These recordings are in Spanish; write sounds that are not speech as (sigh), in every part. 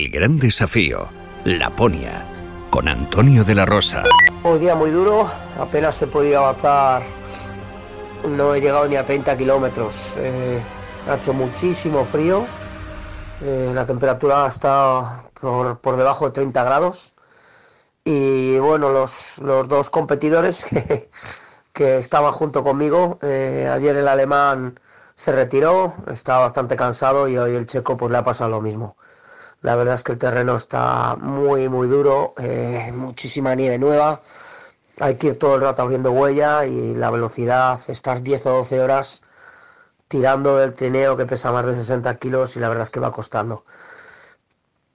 El gran desafío, Laponia, con Antonio de la Rosa. Un día muy duro, apenas he podido avanzar, no he llegado ni a 30 kilómetros. Eh, ha hecho muchísimo frío, eh, la temperatura está por, por, debajo de 30 grados. Y bueno, los, los dos competidores (laughs) que, estaban junto conmigo, eh, ayer el alemán se retiró, estaba bastante cansado y hoy el checo pues le ha pasado lo mismo. La verdad es que el terreno está muy, muy duro, eh, muchísima nieve nueva. Hay que ir todo el rato abriendo huella y la velocidad, estas 10 o 12 horas tirando del trineo que pesa más de 60 kilos y la verdad es que va costando.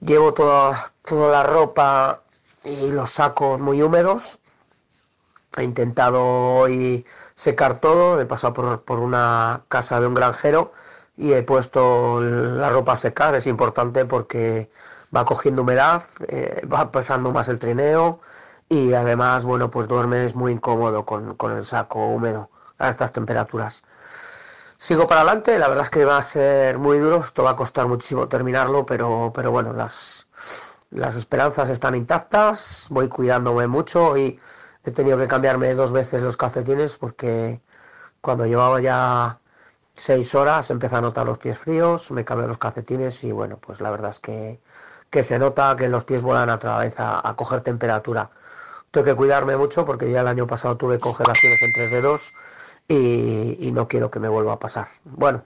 Llevo toda, toda la ropa y los sacos muy húmedos. He intentado hoy secar todo, he pasado por, por una casa de un granjero y he puesto la ropa a secar, es importante porque va cogiendo humedad, eh, va pesando más el trineo y además, bueno, pues duermes muy incómodo con, con, el saco húmedo a estas temperaturas. Sigo para adelante, la verdad es que va a ser muy duro, esto va a costar muchísimo terminarlo, pero, pero bueno, las, las esperanzas están intactas, voy cuidándome mucho y he tenido que cambiarme dos veces los calcetines porque cuando llevaba ya seis horas, empecé a notar los pies fríos, me cambié los calcetines y bueno, pues la verdad es que, que se nota que los pies vuelan a través a, a, coger temperatura. Tengo que cuidarme mucho porque ya el año pasado tuve congelaciones en tres dedos y, y no quiero que me vuelva a pasar. Bueno,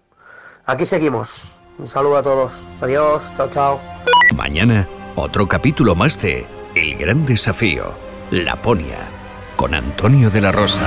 aquí seguimos. Un saludo a todos. Adiós, chao, chao. Mañana, otro capítulo más de El Gran Desafío, Laponia, con Antonio de la Rosa.